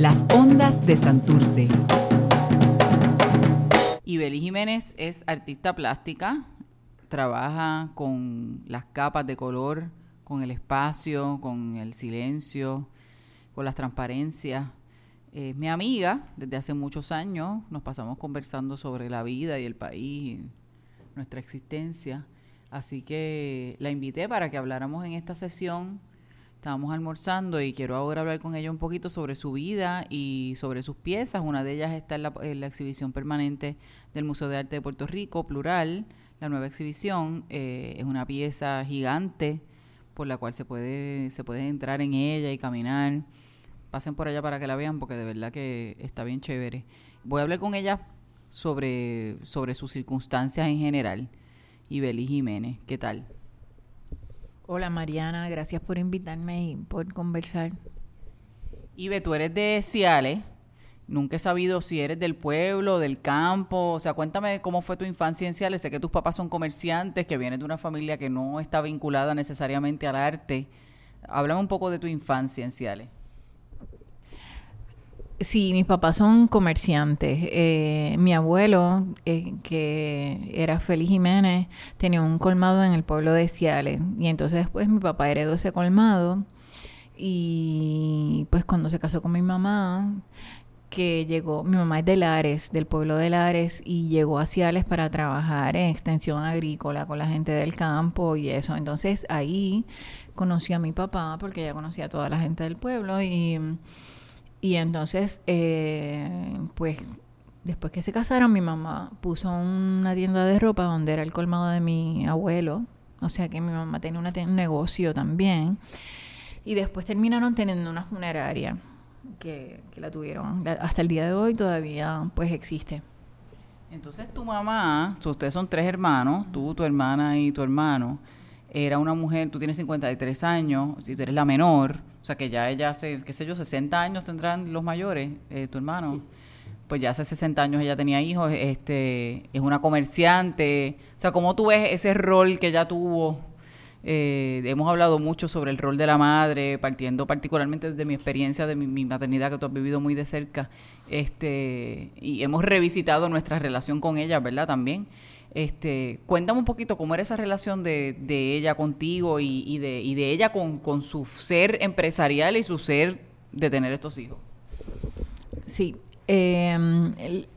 Las ondas de Santurce. Ibeli Jiménez es artista plástica, trabaja con las capas de color, con el espacio, con el silencio, con las transparencias. Es mi amiga desde hace muchos años, nos pasamos conversando sobre la vida y el país, nuestra existencia. Así que la invité para que habláramos en esta sesión Estábamos almorzando y quiero ahora hablar con ella un poquito sobre su vida y sobre sus piezas. Una de ellas está en la, exhibición permanente del Museo de Arte de Puerto Rico, Plural. La nueva exhibición eh, es una pieza gigante por la cual se puede, se puede entrar en ella y caminar. Pasen por allá para que la vean porque de verdad que está bien chévere. Voy a hablar con ella sobre, sobre sus circunstancias en general. Y Beli Jiménez, ¿qué tal? Hola Mariana, gracias por invitarme y por conversar. Ibe, tú eres de Ciales. Nunca he sabido si eres del pueblo, del campo. O sea, cuéntame cómo fue tu infancia en Ciales. Sé que tus papás son comerciantes, que vienen de una familia que no está vinculada necesariamente al arte. Háblame un poco de tu infancia en Ciales. Sí, mis papás son comerciantes. Eh, mi abuelo, eh, que era Félix Jiménez, tenía un colmado en el pueblo de Ciales. Y entonces después mi papá heredó ese colmado. Y pues cuando se casó con mi mamá, que llegó, mi mamá es de Lares, del pueblo de Lares, y llegó a Ciales para trabajar en extensión agrícola con la gente del campo y eso. Entonces ahí conocí a mi papá, porque ella conocía a toda la gente del pueblo y y entonces, eh, pues, después que se casaron, mi mamá puso una tienda de ropa donde era el colmado de mi abuelo. O sea que mi mamá tenía un negocio también. Y después terminaron teniendo una funeraria que, que la tuvieron. Hasta el día de hoy todavía, pues, existe. Entonces tu mamá, ustedes son tres hermanos, tú, tu hermana y tu hermano era una mujer, tú tienes 53 años, si tú eres la menor, o sea que ya ella hace, qué sé yo, 60 años tendrán los mayores, eh, tu hermano. Pues ya hace 60 años ella tenía hijos, este, es una comerciante. O sea, ¿cómo tú ves ese rol que ella tuvo? Eh, hemos hablado mucho sobre el rol de la madre, partiendo particularmente de mi experiencia de mi, maternidad que tú has vivido muy de cerca. Este, y hemos revisitado nuestra relación con ella, ¿verdad? También. Este, cuéntame un poquito cómo era esa relación de, ella contigo y, de, y de ella con, con, su ser empresarial y su ser de tener estos hijos. Sí, eh,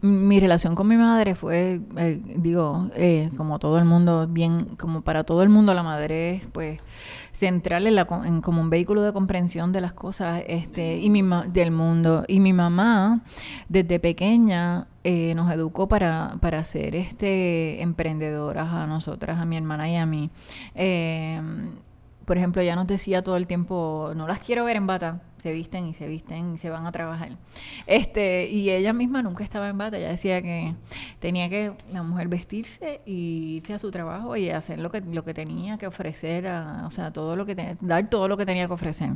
mi relación con mi madre fue, eh, digo, eh, como todo el mundo, bien, como para todo el mundo, la madre es, pues, central en, la, en como un vehículo de comprensión de las cosas, este, y mi del mundo. Y mi mamá, desde pequeña, eh, nos educó para, para ser, este, emprendedoras a nosotras, a mi hermana y a mí. Eh, por ejemplo, ella nos decía todo el tiempo, no las quiero ver en bata, se visten y se visten y se van a trabajar. Este, y ella misma nunca estaba en bata, ella decía que tenía que la mujer vestirse y irse a su trabajo y hacer lo que lo que tenía que ofrecer, o sea, todo lo que dar todo lo que tenía que ofrecer.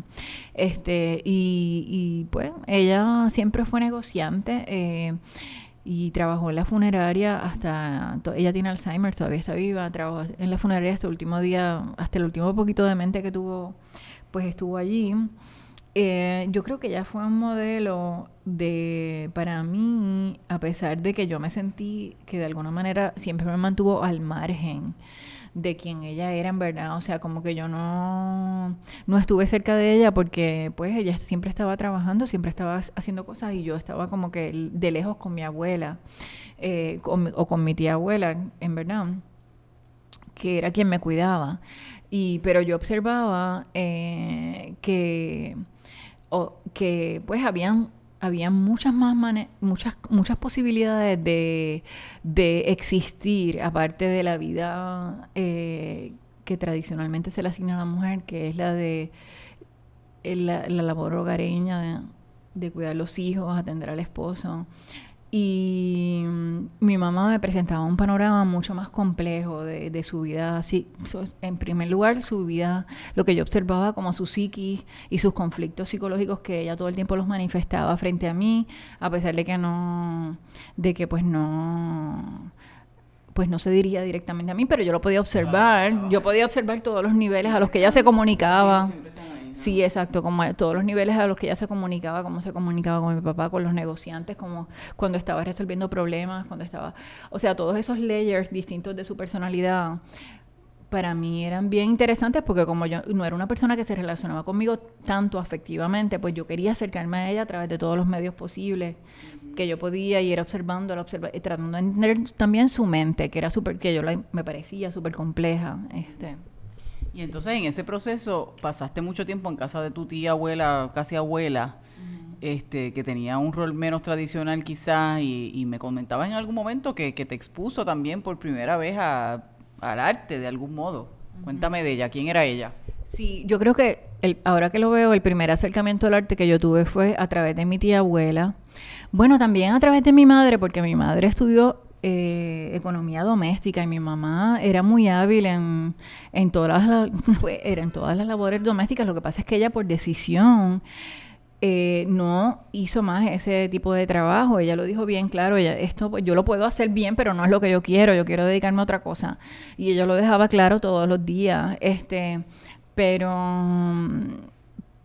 Este, y, y pues ella siempre fue negociante. Eh, y trabajó en la funeraria hasta, ella tiene Alzheimer, todavía está viva, trabajó en la funeraria hasta el último día, hasta el último poquito de mente que tuvo, pues estuvo allí. Eh, yo creo que ella fue un modelo de, para mí, a pesar de que yo me sentí que de alguna manera siempre me mantuvo al margen de quien ella era en verdad, o sea, como que yo no, no estuve cerca de ella porque pues ella siempre estaba trabajando, siempre estaba haciendo cosas y yo estaba como que de lejos con mi abuela eh, o con mi tía abuela, en verdad, que era quien me cuidaba. Y, pero yo observaba eh, que, que pues habían había muchas más muchas muchas posibilidades de, existir aparte de la vida eh, que tradicionalmente se le asigna a la mujer que es la de eh, la, labor hogareña de, de, cuidar los hijos atender al esposo y mi mamá me presentaba un panorama mucho más complejo de, su vida. Así, en primer lugar, su vida, lo que yo observaba como su psiquis y sus conflictos psicológicos que ella todo el tiempo los manifestaba frente a mí, a pesar de que no, de que pues no pues no se diría directamente a mí, pero yo lo podía observar, yo podía observar todos los niveles a los que ella se comunicaba. Sí, exacto, como todos los niveles a los que ella se comunicaba, cómo se comunicaba con mi papá, con los negociantes, como cuando estaba resolviendo problemas, cuando estaba, o sea, todos esos layers distintos de su personalidad para mí eran bien interesantes porque como yo no era una persona que se relacionaba conmigo tanto afectivamente, pues yo quería acercarme a ella a través de todos los medios posibles que yo podía y era observando, observa y tratando de entender también su mente, que era súper, que yo me parecía súper compleja. Este. Y entonces en ese proceso pasaste mucho tiempo en casa de tu tía abuela, casi abuela, este, que tenía un rol menos tradicional quizás, y, me comentabas en algún momento que, que te expuso también por primera vez a al arte de algún modo. Cuéntame de ella, ¿quién era ella? Sí, yo creo que el, ahora que lo veo, el primer acercamiento al arte que yo tuve fue a través de mi tía abuela. Bueno, también a través de mi madre, porque mi madre estudió eh, economía doméstica y mi mamá era muy hábil en, en, todas las, era en todas las labores domésticas. Lo que pasa es que ella por decisión eh, no hizo más ese tipo de trabajo. Ella lo dijo bien claro, ella, esto pues, yo lo puedo hacer bien, pero no es lo que yo quiero, yo quiero dedicarme a otra cosa. Y ella lo dejaba claro todos los días. Este, pero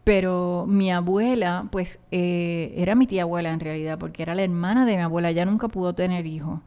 pero mi abuela, pues eh, era mi tía abuela en realidad, porque era la hermana de mi abuela, ella nunca pudo tener hijos.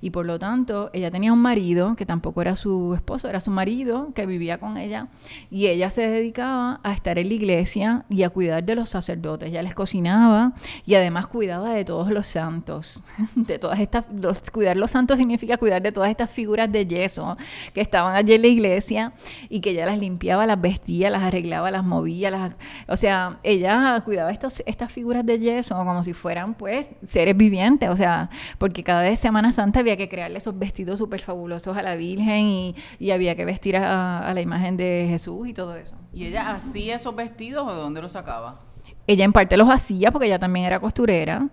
Y por lo tanto, ella tenía un marido, que tampoco era su esposo, era su marido, que vivía con ella. Y ella se dedicaba a estar en la iglesia y a cuidar de los sacerdotes. Ella les cocinaba y además cuidaba de todos los santos. De todas estas, cuidar los santos significa cuidar de todas estas figuras de yeso que estaban allí en la iglesia y que ella las limpiaba, las vestía, las arreglaba, las movía, las o sea, ella cuidaba estos, estas figuras de yeso como si fueran, pues, seres vivientes. O sea, porque cada vez Semana Santa había que crearle esos vestidos súper fabulosos a la Virgen y, había que vestir a, la imagen de Jesús y todo eso. ¿Y ella hacía esos vestidos o de dónde los sacaba? Ella en parte los hacía porque ella también era costurera.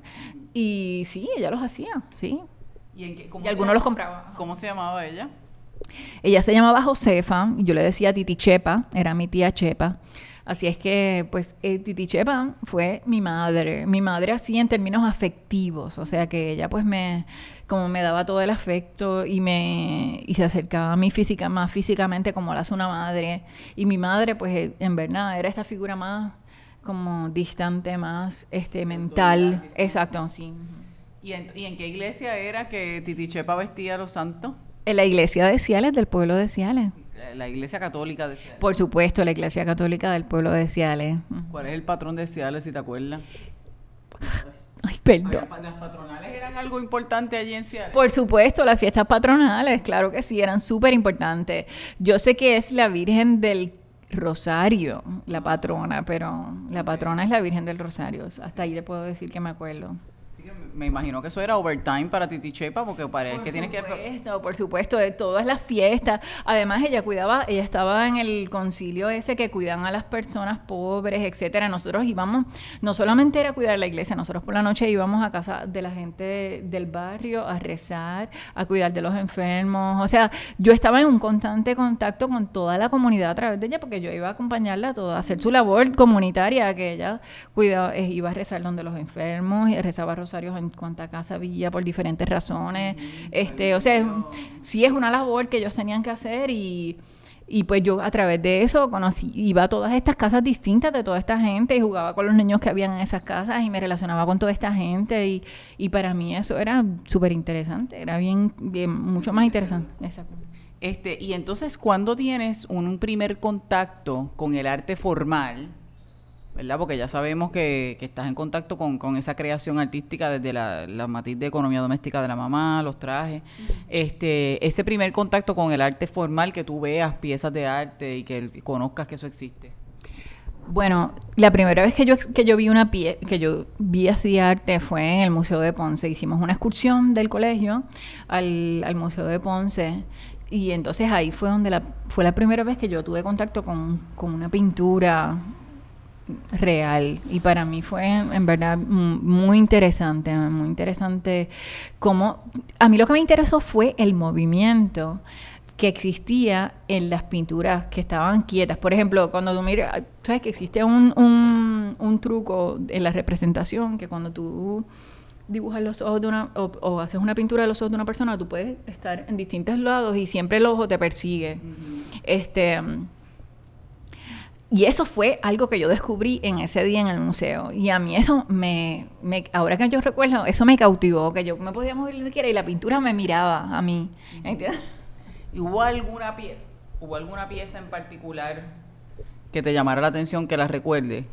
Y sí, ella los hacía, sí. ¿Y, algunos los compraba. ¿Cómo se llamaba ella? Ella se llamaba Josefa, y yo le decía Titi Chepa, era mi tía Chepa. Así es que, pues, eh, Titi Chepa fue mi madre. Mi madre así en términos afectivos. O sea que ella, pues, me, como me daba todo el afecto y me, y se acercaba a mí física, más físicamente como la hace una madre. Y mi madre, pues, en verdad, era esta figura más como distante, más este mental. Exacto, sí. ¿Y en, ¿Y en qué iglesia era que Titi Chepa vestía a los santos? En la iglesia de Ciales, del pueblo de Ciales. La iglesia católica de Ciales. Por supuesto, la iglesia católica del pueblo de Ciales. ¿Cuál es el patrón de Ciales, si te acuerdas? Ay, perdón. ¿Las patronales eran algo importante allí en Ciales? Por supuesto, las fiestas patronales, claro que sí, eran súper importantes. Yo sé que es la Virgen del Rosario, la patrona, pero la patrona es la Virgen del Rosario. Hasta ahí le puedo decir que me acuerdo me imagino que eso era overtime para Titi Chepa, porque parece que tiene que... Por supuesto, por supuesto, de todas las fiestas. Además, ella cuidaba, ella estaba en el concilio ese que cuidan a las personas pobres, etcétera. Nosotros íbamos, no solamente era cuidar la iglesia, nosotros por la noche íbamos a casa de la gente del barrio a rezar, a cuidar de los enfermos. O sea, yo estaba en un constante contacto con toda la comunidad a través de ella, porque yo iba a acompañarla a toda, a hacer su labor comunitaria, que ella cuidaba, eh, iba a rezar donde los enfermos, y rezaba rosarios en cuánta casa había por diferentes razones. este, o sea, sí es una labor que ellos tenían que hacer y, y pues yo a través de eso conocí, iba a todas estas casas distintas de toda esta gente y jugaba con los niños que habían en esas casas y me relacionaba con toda esta gente y, y para mí eso era súper interesante, era bien, bien, mucho más interesante. Exacto. Este, y entonces, cuando tienes un primer contacto con el arte formal, ¿verdad? Porque ya sabemos que, estás en contacto con, esa creación artística desde la, matiz de economía doméstica de la mamá, los trajes. Este, ese primer contacto con el arte formal, que tú veas piezas de arte y que conozcas que eso existe. Bueno, la primera vez que yo, que yo vi una pie, que yo vi así arte fue en el Museo de Ponce. Hicimos una excursión del colegio al, al Museo de Ponce y entonces ahí fue donde la, fue la primera vez que yo tuve contacto con, con una pintura real y para mí fue en verdad muy interesante, muy interesante como a mí lo que me interesó fue el movimiento que existía en las pinturas que estaban quietas. Por ejemplo, cuando tú miras, sabes que existe un, un, truco en la representación que cuando tú dibujas los ojos de una o, haces una pintura de los ojos de una persona, tú puedes estar en distintos lados y siempre el ojo te persigue. Este y eso fue algo que yo descubrí en ese día en el museo. Y a mí eso me, me ahora que yo recuerdo, eso me cautivó, que yo me podía mover donde quiera y la pintura me miraba a mí. ¿entiendes? ¿Y hubo alguna pieza, hubo alguna pieza en particular que te llamara la atención que la recuerde?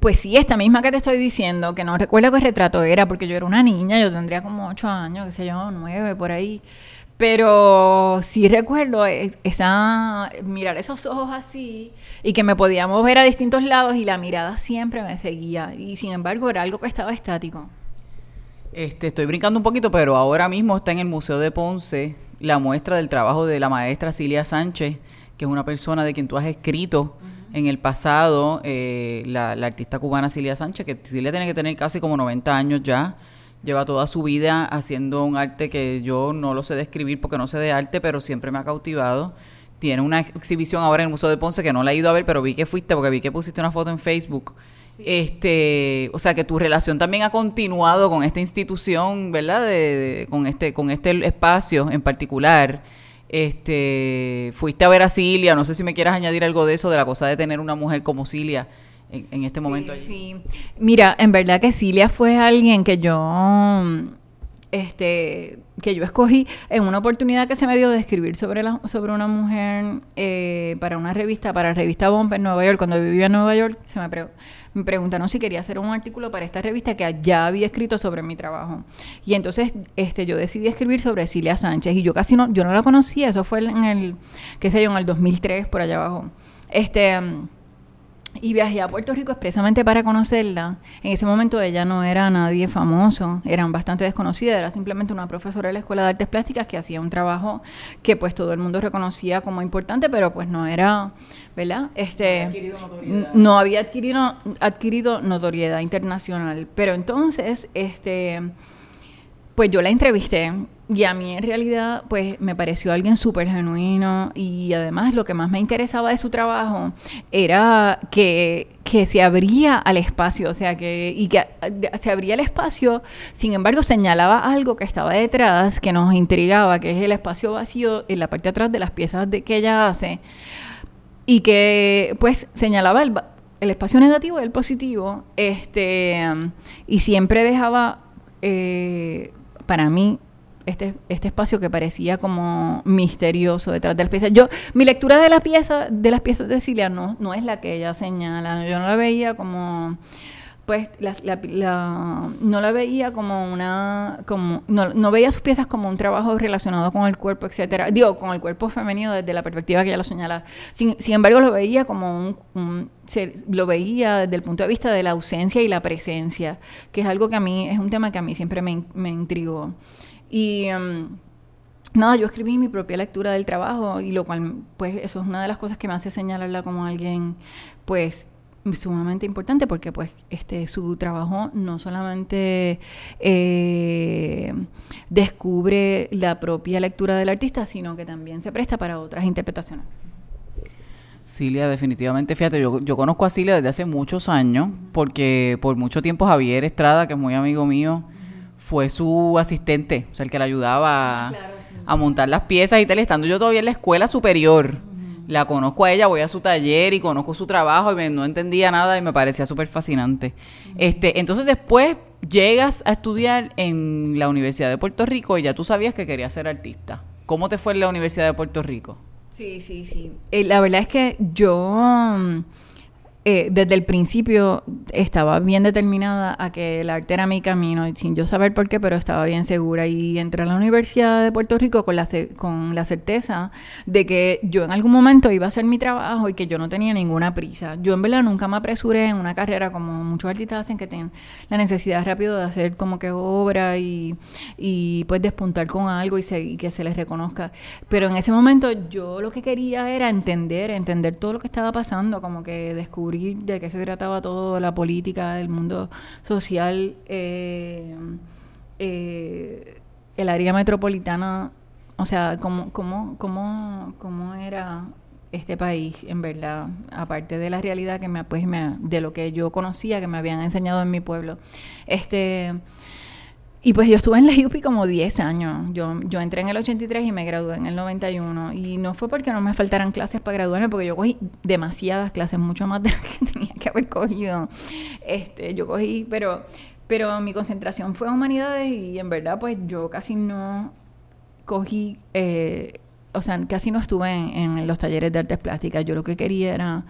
Pues sí, esta misma que te estoy diciendo, que no recuerdo qué retrato era, porque yo era una niña, yo tendría como ocho años, qué sé yo, nueve, por ahí. Pero sí recuerdo e, esa mirar esos ojos así y que me podía mover a distintos lados y la mirada siempre me seguía. Y sin embargo era algo que estaba estático. Este, estoy brincando un poquito, pero ahora mismo está en el Museo de Ponce la muestra del trabajo de la maestra Cilia Sánchez, que es una persona de quien tú has escrito en el pasado, eh, la, la artista cubana Cilia Sánchez, que Cilia tiene que tener casi como 90 años ya lleva toda su vida haciendo un arte que yo no lo sé describir porque no sé de arte, pero siempre me ha cautivado. Tiene una exhibición ahora en el Museo de Ponce que no la he ido a ver, pero vi que fuiste porque vi que pusiste una foto en Facebook. Este, o sea que tu relación también ha continuado con esta institución, ¿verdad? De, con este con este espacio en particular. Este, fuiste a ver a Cilia, no sé si me quieras añadir algo de eso de la cosa de tener una mujer como Cilia en, este momento. Sí, mira, en verdad que Cilia fue alguien que yo este que yo escogí en una oportunidad que se me dio de escribir sobre la, sobre una mujer eh, para una revista, para la revista Bomba en Nueva York, cuando vivía en Nueva York, se me, me preguntaron si quería hacer un artículo para esta revista que ya había escrito sobre mi trabajo. Y entonces este yo decidí escribir sobre Cilia Sánchez y yo casi no, yo no la conocía, eso fue en el, qué sé yo, en el 2003 por allá abajo. Este y viajé a Puerto Rico expresamente para conocerla. En ese momento ella no era nadie famoso, eran bastante desconocida, era simplemente una profesora de la Escuela de Artes Plásticas que hacía un trabajo que pues todo el mundo reconocía como importante, pero pues no era, ¿verdad? Este no había adquirido adquirido notoriedad internacional, pero entonces este pues yo la entrevisté y a mí en realidad pues me pareció alguien súper genuino y además lo que más me interesaba de su trabajo era que, que se abría al espacio, o sea, que, y que se abría el espacio, sin embargo señalaba algo que estaba detrás que nos intrigaba, que es el espacio vacío en la parte de atrás de las piezas de, que ella hace y que pues señalaba el, el espacio negativo y el positivo, este, y siempre dejaba... Eh, para mí este, este espacio que parecía como misterioso detrás de las piezas. Yo, mi lectura de las piezas, de las piezas de Cilia no, no es la que ella señala. Yo no la veía como pues la, no la veía como una como no, no, veía sus piezas como un trabajo relacionado con el cuerpo etcétera digo con el cuerpo femenino desde la perspectiva que ella lo señala sin, sin embargo lo veía como un, lo veía desde el punto de vista de la ausencia y la presencia que es algo que a mí es un tema que a mí siempre me, me intrigó y em, Nada, yo escribí mi propia lectura del trabajo y lo cual, pues, eso es una de las cosas que me hace señalarla como alguien, pues, sumamente importante porque pues este su trabajo no solamente eh, descubre la propia lectura del artista sino que también se presta para otras interpretaciones. Cilia, definitivamente, fíjate, yo, yo conozco a Cilia desde hace muchos años, porque por mucho tiempo Javier Estrada, que es muy amigo mío, fue su asistente, o sea, el que le ayudaba a, a montar las piezas y tal, estando yo todavía en la escuela superior la conozco a ella, voy a su taller y conozco su trabajo y no entendía nada y me parecía súper fascinante. Este, entonces después llegas a estudiar en la Universidad de Puerto Rico y ya tú sabías que querías ser artista. ¿Cómo te fue en la Universidad de Puerto Rico? Sí, sí, sí. Eh, la verdad es que yo... Mm, eh, desde el principio estaba bien determinada a que el arte era mi camino, sin yo saber por qué, pero estaba bien segura. Y entré a la Universidad de Puerto Rico con la, con la certeza de que yo en algún momento iba a hacer mi trabajo y que yo no tenía ninguna prisa. Yo en verdad nunca me apresuré en una carrera como muchos artistas hacen que tienen la necesidad rápido de hacer como que obra y, y pues despuntar con algo y, y que se les reconozca. Pero en ese momento yo lo que quería era entender, entender todo lo que estaba pasando, como que descubrir de qué se trataba todo la política, el mundo social, eh, eh, el área metropolitana, o sea, cómo, cómo, cómo, cómo era este país, en verdad, aparte de la realidad que me, pues, me, de lo que yo conocía, que me habían enseñado en mi pueblo. Este, y pues yo estuve en la UPI como 10 años. Yo, yo entré en el 83 y me gradué en el 91. Y no fue porque no me faltaran clases para graduarme, porque yo cogí demasiadas clases, mucho más de las que tenía que haber cogido. Este, yo cogí, pero, pero mi concentración fue en humanidades y en verdad pues yo casi no cogí, eh, o sea, casi no estuve en los talleres de artes plásticas. Yo lo que quería era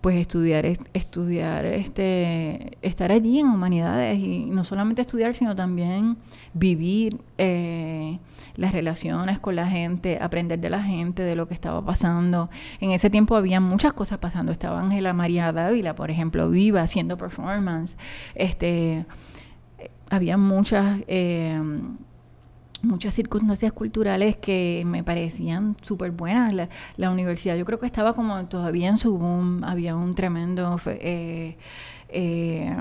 pues estudiar, estudiar, este, estar allí en humanidades y no solamente estudiar, sino también vivir eh, las relaciones con la gente, aprender de la gente, de lo que estaba pasando. En ese tiempo había muchas cosas pasando. Estaba Ángela María Dávila, por ejemplo, viva, haciendo performance. Este, había muchas... Eh, muchas circunstancias culturales que me parecían súper buenas. La, universidad yo creo que estaba como todavía en su boom, había un tremendo... Eh, eh,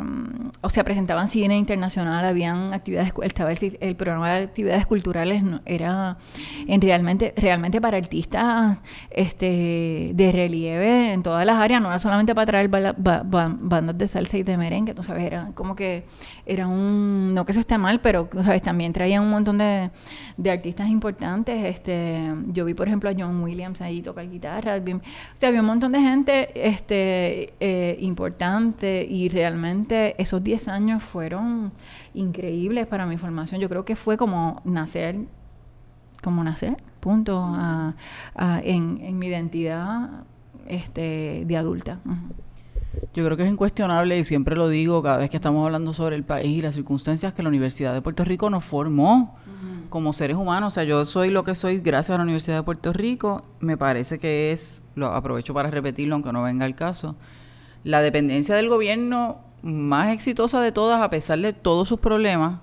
o sea, presentaban cine internacional, habían actividades, estaba el, programa de actividades culturales, era en realmente, realmente para artistas este, de relieve en todas las áreas, no era solamente para traer bandas de salsa y de merengue, tú sabes, era como que era un, no que eso esté mal, pero sabes, también traían un montón de, de artistas importantes, este, yo vi por ejemplo a John Williams ahí tocar guitarra, había un montón de gente este, eh, importante y realmente esos 10 años fueron increíbles para mi formación. Yo creo que fue como nacer, como nacer, punto, en, mi identidad este, de adulta. Yo creo que es incuestionable y siempre lo digo cada vez que estamos hablando sobre el país y las circunstancias que la Universidad de Puerto Rico nos formó como seres humanos. O sea, yo soy lo que soy gracias a la Universidad de Puerto Rico. Me parece que es, lo aprovecho para repetirlo aunque no venga el caso, la dependencia del gobierno más exitosa de todas, a pesar de todos sus problemas,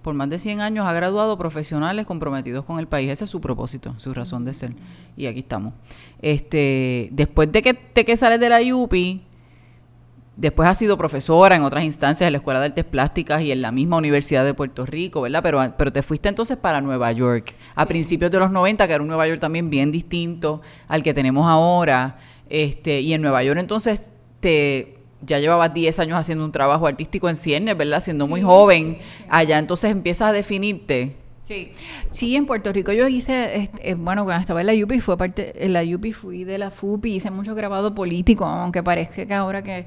por más de 100 años ha graduado profesionales comprometidos con el país. Ese es su propósito, su razón de ser. Y aquí estamos. Este, después de que, de que sales de la UPI, después has sido profesora en otras instancias en la Escuela de Artes Plásticas y en la misma Universidad de Puerto Rico, ¿verdad? Pero, pero te fuiste entonces para Nueva York, a principios de los 90, que era un Nueva York también bien distinto al que tenemos ahora. Este, y en Nueva York entonces ya llevabas 10 años haciendo un trabajo artístico en ciernes, ¿verdad? Siendo muy joven. Allá entonces empiezas a definirte. Sí, sí, en Puerto Rico yo hice, este, eh, bueno, cuando estaba en la UPI, fue parte, en la UPI fui de la FUPI, hice mucho grabado político, aunque parece que ahora que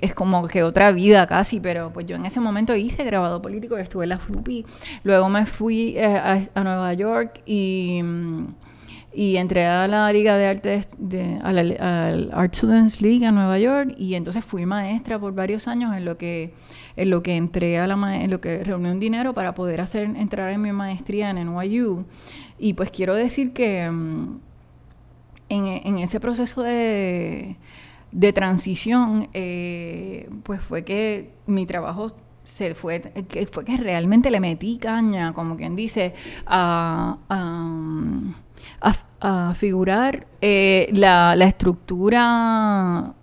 es como que otra vida casi, pero pues yo en ese momento hice grabado político, estuve en la FUPI, luego me fui eh, a, Nueva York y... Mm, y entré a la Liga de Arte, de, a la, al Art Students League a Nueva York y entonces fui maestra por varios años en lo que en lo que entré a la en lo que reuní un dinero para poder hacer entrar en mi maestría en NYU y pues quiero decir que mm, en, en, ese proceso de, de transición eh, pues fue que mi trabajo se fue que fue que realmente le metí caña como quien dice a a, figurar eh, la, la, estructura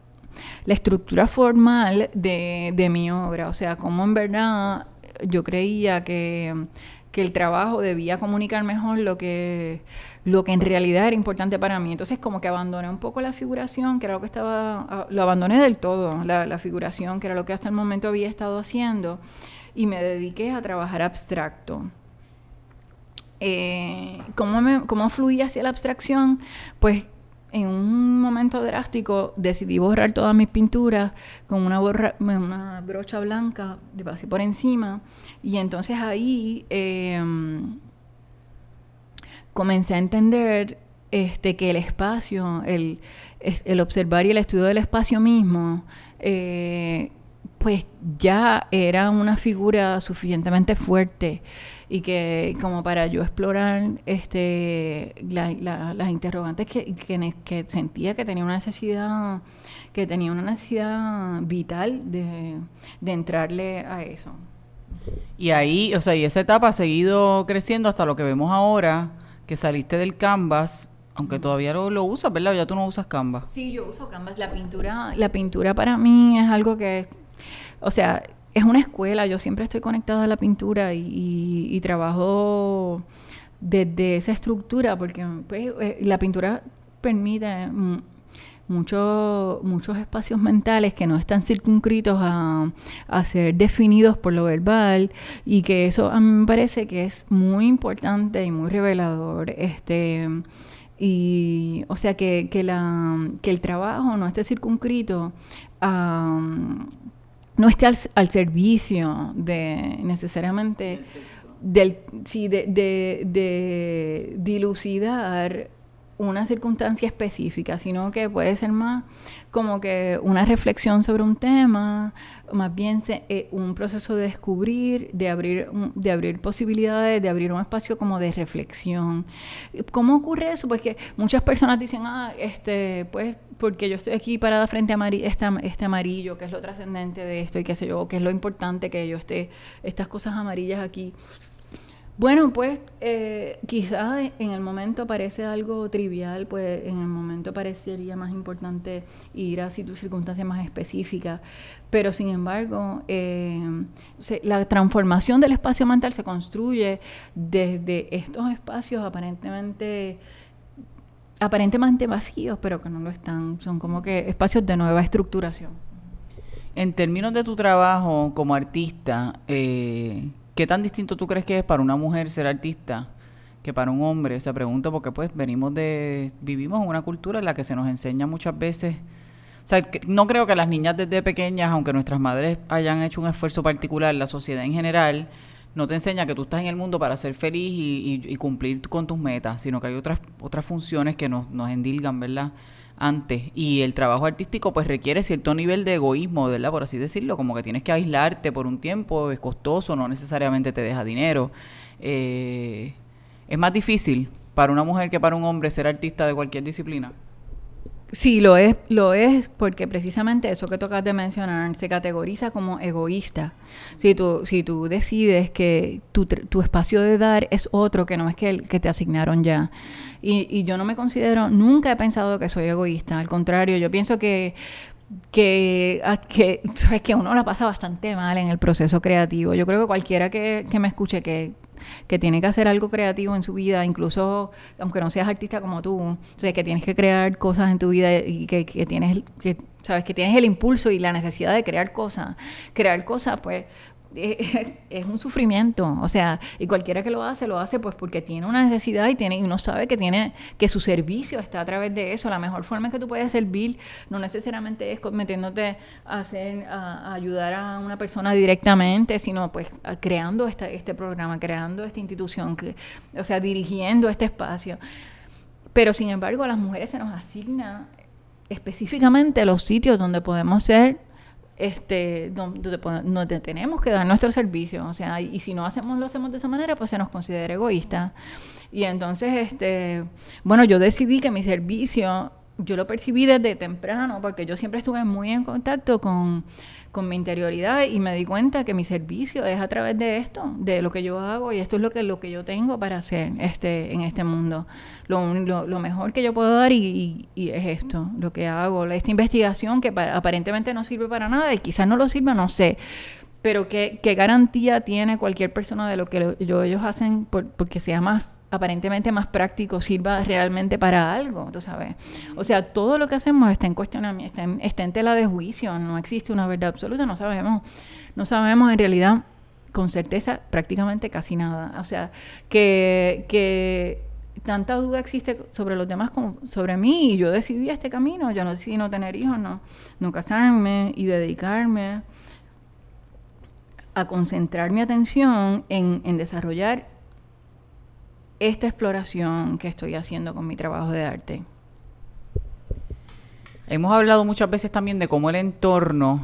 la estructura formal de, de, mi obra, o sea, como en verdad yo creía que, que, el trabajo debía comunicar mejor lo que, lo que en realidad era importante para mí. Entonces como que abandoné un poco la figuración, que era lo que estaba, lo abandoné del todo, la, la figuración, que era lo que hasta el momento había estado haciendo, y me dediqué a trabajar abstracto eh, ¿cómo, me, ¿cómo fluía hacia la abstracción? Pues en un momento drástico decidí borrar todas mis pinturas con una, brocha blanca, de pasé por encima, y entonces ahí em, comencé a entender este, que el espacio, el, el, observar y el estudio del espacio mismo, eh, pues ya era una figura suficientemente fuerte y que como para yo explorar este las interrogantes que, que, sentía que tenía una necesidad que tenía una necesidad vital de, entrarle a eso y ahí o sea y esa etapa ha seguido creciendo hasta lo que vemos ahora que saliste del canvas aunque todavía lo, lo usas, ¿verdad? Ya tú no usas Canvas. Sí, yo uso Canvas. La pintura, la pintura para mí es algo que, o sea, es una escuela, yo siempre estoy conectada a la pintura y, trabajo desde esa estructura, porque pues, eh, la pintura permite muchos espacios mentales que no están circunscritos a, a, ser definidos por lo verbal y que eso a mí me parece que es muy importante y muy revelador. Este, y, o sea, que, que, la, que el trabajo no esté circunscrito a no esté al, al, servicio de necesariamente del, sí, de, de, de dilucidar una circunstancia específica, sino que puede ser más como que una reflexión sobre un tema, más bien eh, un proceso de descubrir, de abrir, de abrir posibilidades, de abrir un espacio como de reflexión. ¿Cómo ocurre eso? Pues que muchas personas dicen, ah, este, pues porque yo estoy aquí parada frente a este, este amarillo, que es lo trascendente de esto y qué sé yo, que es lo importante que yo esté, estas cosas amarillas aquí. Bueno, pues eh, quizás en el momento parece algo trivial, pues en el momento parecería más importante ir a circunstancias más específicas, pero sin embargo, eh, la transformación del espacio mental se construye desde estos espacios aparentemente aparentemente vacíos, pero que no lo están, son como que espacios de nueva estructuración. En términos de tu trabajo como artista, eh, ¿Qué tan distinto tú crees que es para una mujer ser artista que para un hombre? Se pregunta porque pues venimos de, vivimos en una cultura en la que se nos enseña muchas veces, o sea, no creo que las niñas desde pequeñas, aunque nuestras madres hayan hecho un esfuerzo particular, la sociedad en general, no te enseña que tú estás en el mundo para ser feliz y, cumplir con tus metas, sino que hay otras, otras funciones que nos, nos endilgan, ¿verdad? Antes. Y el trabajo artístico pues requiere cierto nivel de egoísmo, ¿verdad? Por así decirlo, como que tienes que aislarte por un tiempo, es costoso, no necesariamente te deja dinero. Eh, es más difícil para una mujer que para un hombre ser artista de cualquier disciplina. Sí, lo es, lo es porque precisamente eso que tocas de mencionar se categoriza como egoísta. Si tú, si tú decides que tu, tu espacio de dar es otro que no es que, el, que te asignaron ya. Y, y yo no me considero, nunca he pensado que soy egoísta. Al contrario, yo pienso que que, que, sabes que uno la pasa bastante mal en el proceso creativo. Yo creo que cualquiera que, que me escuche que que tiene que hacer algo creativo en su vida, incluso aunque no seas artista como tú, o sea, que tienes que crear cosas en tu vida y que, que tienes que sabes que tienes el impulso y la necesidad de crear cosas. Crear cosas, pues, es un sufrimiento, o sea, y cualquiera que lo hace, lo hace pues porque tiene una necesidad y tiene y uno sabe que tiene que su servicio está a través de eso. La mejor forma en que tú puedes servir no necesariamente es metiéndote a hacer ayudar a una persona directamente, sino pues creando este, este programa, creando esta institución, o sea, dirigiendo este espacio. Pero sin embargo, a las mujeres se nos asigna específicamente los sitios donde podemos ser este, donde, tenemos que dar nuestro servicio, o sea, y si no hacemos lo hacemos de esa manera, pues se nos considera egoísta. Y entonces, este, bueno, yo decidí que mi servicio, yo lo percibí desde temprano, porque yo siempre estuve muy en contacto con con mi interioridad y me di cuenta que mi servicio es a través de esto, de lo que yo hago y esto es lo que, lo que yo tengo para hacer este, en este mundo. Lo, lo, mejor que yo puedo dar y, es esto, lo que hago, esta investigación que aparentemente no sirve para nada y quizás no lo sirva, no sé. Pero ¿qué, qué garantía tiene cualquier persona de lo que ellos hacen porque sea más aparentemente más práctico sirva realmente para algo, tú sabes. O sea, todo lo que hacemos está en cuestionamiento, está en, está en tela de juicio, no existe una verdad absoluta, no sabemos, no sabemos en realidad con certeza prácticamente casi nada. O sea, que, que tanta duda existe sobre los demás como sobre mí y yo decidí este camino, yo no decidí no tener hijos, no, no casarme y dedicarme a concentrar mi atención en, desarrollar esta exploración que estoy haciendo con mi trabajo de arte. Hemos hablado muchas veces también de cómo el entorno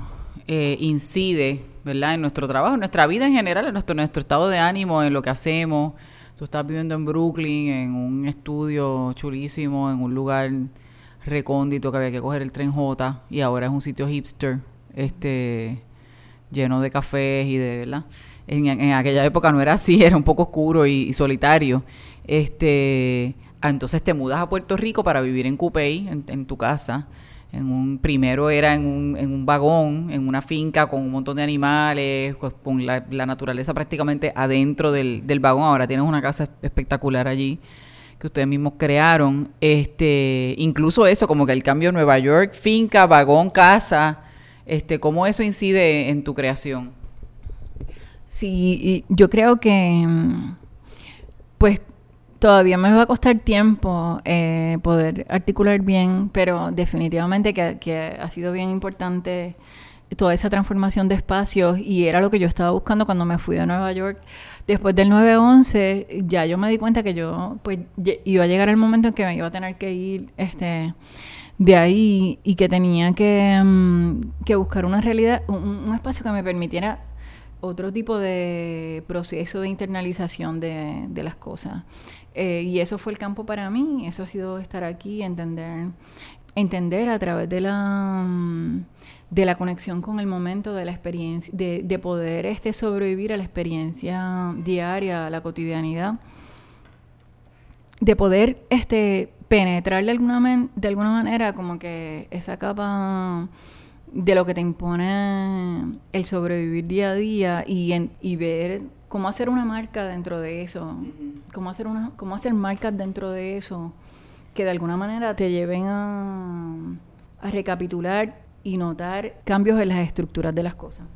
eh, incide, ¿verdad? En nuestro trabajo, en nuestra vida en general, en nuestro, nuestro estado de ánimo, en lo que hacemos. Tú estás viviendo en Brooklyn, en un estudio chulísimo, en un lugar recóndito que había que coger el tren J y ahora es un sitio hipster, este lleno de cafés y de, ¿verdad? En, aquella época no era así, era un poco oscuro y, solitario. Este, ah, entonces te mudas a Puerto Rico para vivir en Cupey, en, tu casa. En un, primero era en un, en un vagón, en una finca con un montón de animales, pues, con la, naturaleza prácticamente adentro del, del vagón. Ahora tienes una casa espectacular allí que ustedes mismos crearon. Este, incluso eso, como que el cambio Nueva York, finca, vagón, casa, este, ¿cómo eso incide en tu creación? Sí, yo creo que mm, pues todavía me va a costar tiempo eh, poder articular bien, pero definitivamente que, ha sido bien importante toda esa transformación de espacios y era lo que yo estaba buscando cuando me fui a Nueva York. Después del 9-11 ya yo me di cuenta que yo pues iba a llegar el momento en que me iba a tener que ir este de ahí y que tenía que, mm, que buscar una realidad, un, espacio que me permitiera otro tipo de proceso de internalización de, de las cosas. Eh, y eso fue el campo para mí, eso ha sido estar aquí, entender, entender a través de la, mm, de la conexión con el momento, de la experiencia, de, de poder este, sobrevivir a la experiencia diaria, a la cotidianidad, de poder este, penetrar de alguna, de alguna manera como que esa capa de lo que te impone el sobrevivir día a día y, y ver cómo hacer una marca dentro de eso, cómo hacer una, cómo hacer marcas dentro de eso que de alguna manera te lleven a, a recapitular y notar cambios en las estructuras de las cosas.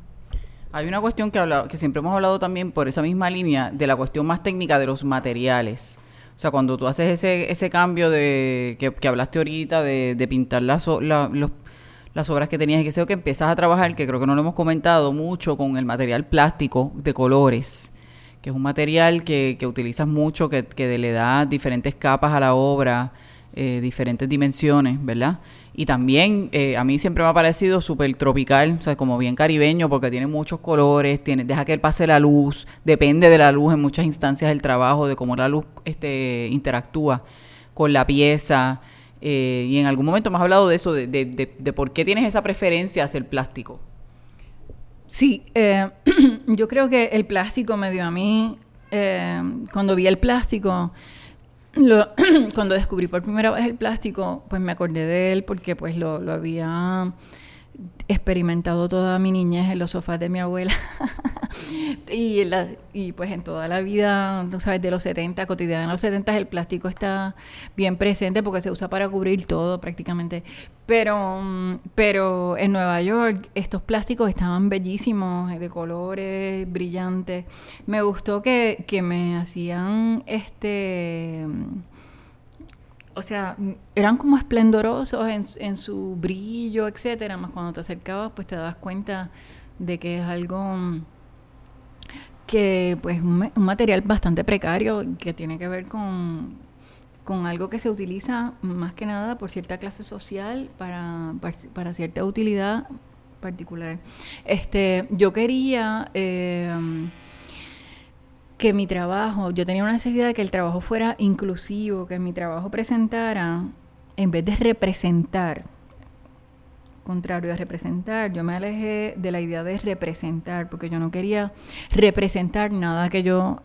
Hay una cuestión que, habla, que siempre hemos hablado también por esa misma línea de la cuestión más técnica de los materiales. O sea, cuando tú haces ese, ese cambio de que, hablaste ahorita de, de pintar las, las obras que tenías y que sé que empiezas a trabajar, que creo que no lo hemos comentado mucho, con el material plástico de colores, que es un material que, que utilizas mucho, que, que, le da diferentes capas a la obra, eh, diferentes dimensiones, ¿verdad? Y también eh, a mí siempre me ha parecido súper tropical, o sea, como bien caribeño, porque tiene muchos colores, tiene, deja que pase la luz, depende de la luz en muchas instancias del trabajo, de cómo la luz este, interactúa con la pieza. Eh, y en algún momento me has hablado de eso, de, de, por qué tienes esa preferencia hacia el plástico. Sí, eh, yo creo que el plástico me dio a mí, eh, cuando vi el plástico, cuando descubrí por primera vez el plástico, pues me acordé de él porque pues lo, lo había experimentado toda mi niñez en los sofás de mi abuela. y, la, y pues en toda la vida, sabes, de los 70, cotidiana en los 70, el plástico está bien presente porque se usa para cubrir todo prácticamente. Pero, pero en Nueva York estos plásticos estaban bellísimos, de colores brillantes. Me gustó que, que me hacían este o sea, eran como esplendorosos en, su brillo, etcétera, más cuando te acercabas, pues te dabas cuenta de que es algo que, pues, un, material bastante precario que tiene que ver con, con, algo que se utiliza más que nada por cierta clase social para, para, cierta utilidad particular. Este, yo quería eh, que mi trabajo, yo tenía una necesidad de que el trabajo fuera inclusivo, que mi trabajo presentara, en vez de representar, contrario a representar, yo me alejé de la idea de representar, porque yo no quería representar nada que yo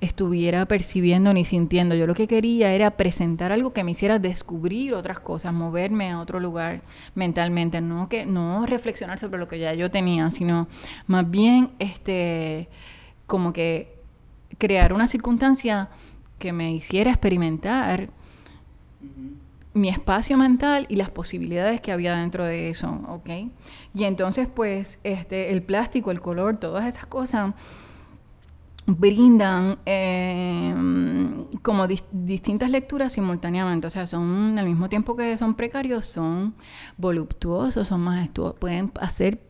estuviera percibiendo ni sintiendo. Yo lo que quería era presentar algo que me hiciera descubrir otras cosas, moverme a otro lugar mentalmente, no que no reflexionar sobre lo que ya yo tenía, sino más bien este como que crear una circunstancia que me hiciera experimentar mi espacio mental y las posibilidades que había dentro de eso, ¿ok? Y entonces, pues, este, el plástico, el color, todas esas cosas brindan em, como distintas lecturas simultáneamente, o sea, son al mismo tiempo que son precarios, son voluptuosos, son majestuosos, pueden hacer,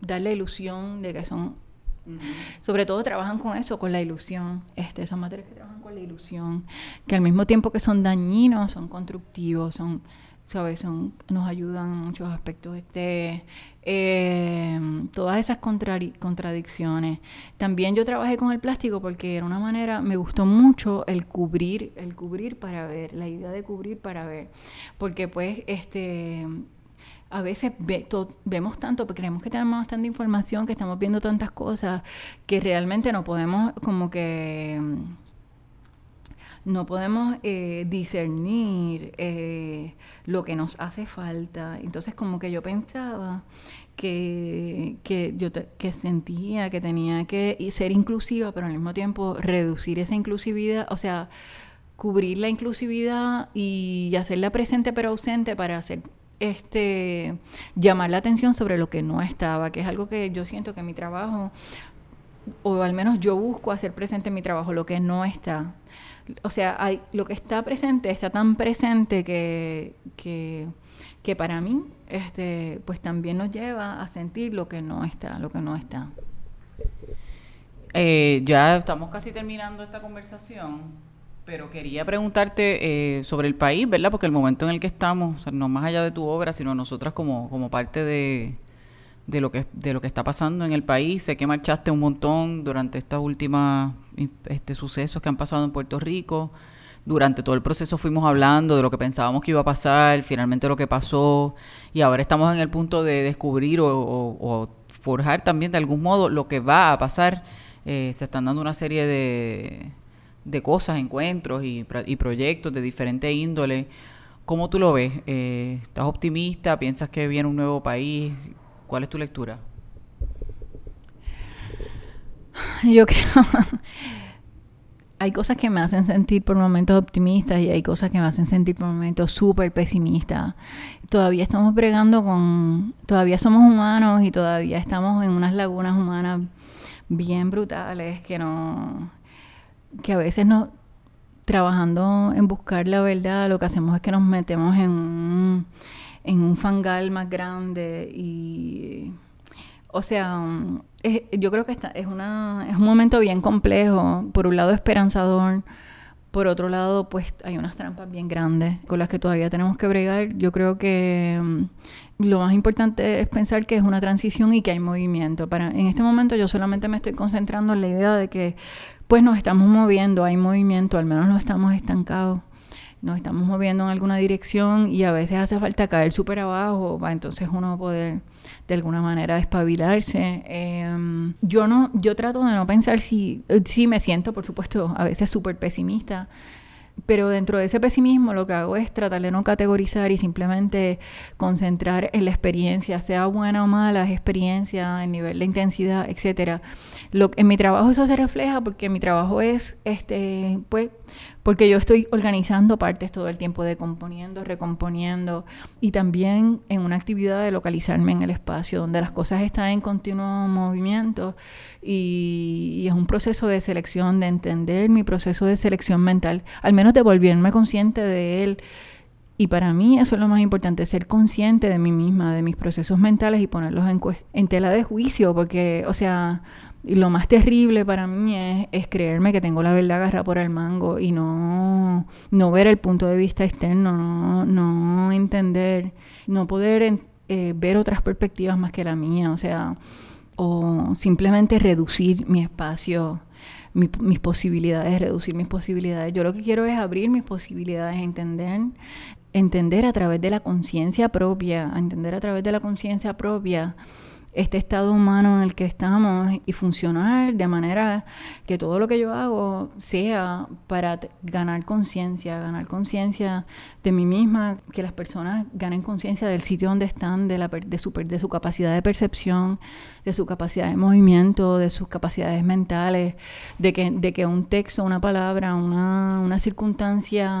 dar la ilusión de que son sobre todo trabajan con eso, con la ilusión. Este, son materiales que trabajan con la ilusión, que al mismo tiempo que son dañinos, son constructivos, son, ¿sabes? Son, nos ayudan en muchos aspectos. Este, eh, todas esas contradicciones. También yo trabajé con el plástico porque era una manera, me gustó mucho el cubrir, el cubrir para ver, la idea de cubrir para ver. Porque pues, este a veces vemos tanto, creemos que tenemos tanta información, que estamos viendo tantas cosas, que realmente no podemos como que no podemos eh, discernir eh, lo que nos hace falta. Entonces como que yo pensaba que, que yo que sentía que tenía que ser inclusiva, pero al mismo tiempo reducir esa inclusividad, o sea, cubrir la inclusividad y hacerla presente pero ausente para hacer este llamar la atención sobre lo que no estaba, que es algo que yo siento que mi trabajo o al menos yo busco hacer presente en mi trabajo lo que no está. O sea, hay, lo que está presente está tan presente que, que, para mí este, pues también nos lleva a sentir lo que no está, lo que no está. Eh, ya estamos casi terminando esta conversación, pero quería preguntarte eh, sobre el país, ¿verdad? Porque el momento en el que estamos, no más allá de tu obra, sino nosotras como, como parte de, de lo que de lo que está pasando en el país. Sé que marchaste un montón durante estas últimas este, sucesos que han pasado en Puerto Rico. Durante todo el proceso fuimos hablando de lo que pensábamos que iba a pasar, finalmente lo que pasó, y ahora estamos en el punto de descubrir o, forjar también de algún modo lo que va a pasar. Eh, se están dando una serie de, de cosas, encuentros y, proyectos de diferente índole. ¿Cómo tú lo ves? Eh, ¿Estás optimista? ¿Piensas que viene un nuevo país? ¿Cuál es tu lectura? Yo creo. hay cosas que me hacen sentir por momentos optimistas y hay cosas que me hacen sentir por momentos súper pesimistas. Todavía estamos bregando con. Todavía somos humanos y todavía estamos en unas lagunas humanas bien brutales que no. Que a veces no. trabajando en buscar la verdad, lo que hacemos es que nos metemos en un en un fangal más grande y o sea, yo creo que esta es, una, es un momento bien complejo, por un lado esperanzador, por otro lado pues hay unas trampas bien grandes con las que todavía tenemos que bregar. Yo creo que mm, lo más importante es pensar que es una transición y que hay movimiento. Para, en este momento yo solamente me estoy concentrando en la idea de que pues nos estamos moviendo, hay movimiento, al menos no estamos estancados nos estamos moviendo en alguna dirección y a veces hace falta caer súper abajo para entonces uno poder de alguna manera despabilarse. Em, yo no, yo trato de no pensar si, si me siento, por supuesto, a veces súper pesimista, pero dentro de ese pesimismo lo que hago es tratar de no categorizar y simplemente concentrar en la experiencia, sea buena o mala experiencia, en nivel de intensidad, etcétera. Lo, en mi trabajo eso se refleja porque mi trabajo es este pues porque yo estoy organizando partes todo el tiempo, de componiendo, recomponiendo y también en una actividad de localizarme en el espacio donde las cosas están en continuo movimiento y, es un proceso de selección, de entender mi proceso de selección mental, al menos de volverme consciente de él. Y para mí eso es lo más importante, ser consciente de mí misma, de mis procesos mentales y ponerlos en, en tela de juicio, porque, o sea, lo más terrible para mí es, creerme que tengo la verdad agarrada por el mango y no, no ver el punto de vista externo, no, entender, no poder eh, ver otras perspectivas más que la mía, o sea, o simplemente reducir mi espacio, mis posibilidades, reducir mis posibilidades. Yo lo que quiero es abrir mis posibilidades, entender, entender a través de la conciencia propia, entender a través de la conciencia propia este estado humano en el que estamos y funcionar de manera que todo lo que yo hago sea para ganar conciencia, ganar conciencia de mí misma, que las personas ganen conciencia del sitio donde están, de, la, de, su, de su capacidad de percepción, de su capacidad de movimiento, de sus capacidades mentales, de que, de que un texto, una palabra, una, una circunstancia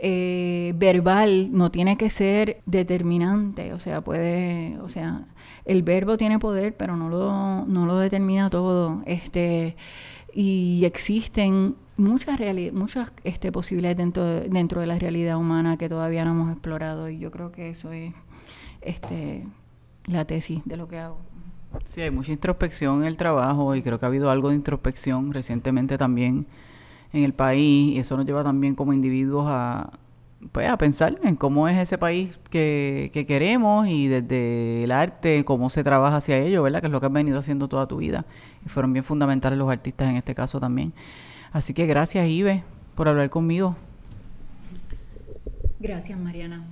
eh, verbal no tiene que ser determinante, o sea, puede, o sea, el verbo tiene poder, pero no lo, no lo determina todo, este, y existen muchas muchas este, posibilidades dentro de, dentro de la realidad humana que todavía no hemos explorado, y yo creo que eso es, este, la tesis de lo que hago. Sí, hay mucha introspección en el trabajo y creo que ha habido algo de introspección recientemente también en el país y eso nos lleva también como individuos a, pues, a pensar en cómo es ese país que, que queremos y desde el arte, cómo se trabaja hacia ello, ¿verdad? Que es lo que has venido haciendo toda tu vida. Y fueron bien fundamentales los artistas en este caso también. Así que gracias, Ibe, por hablar conmigo. Gracias, Mariana.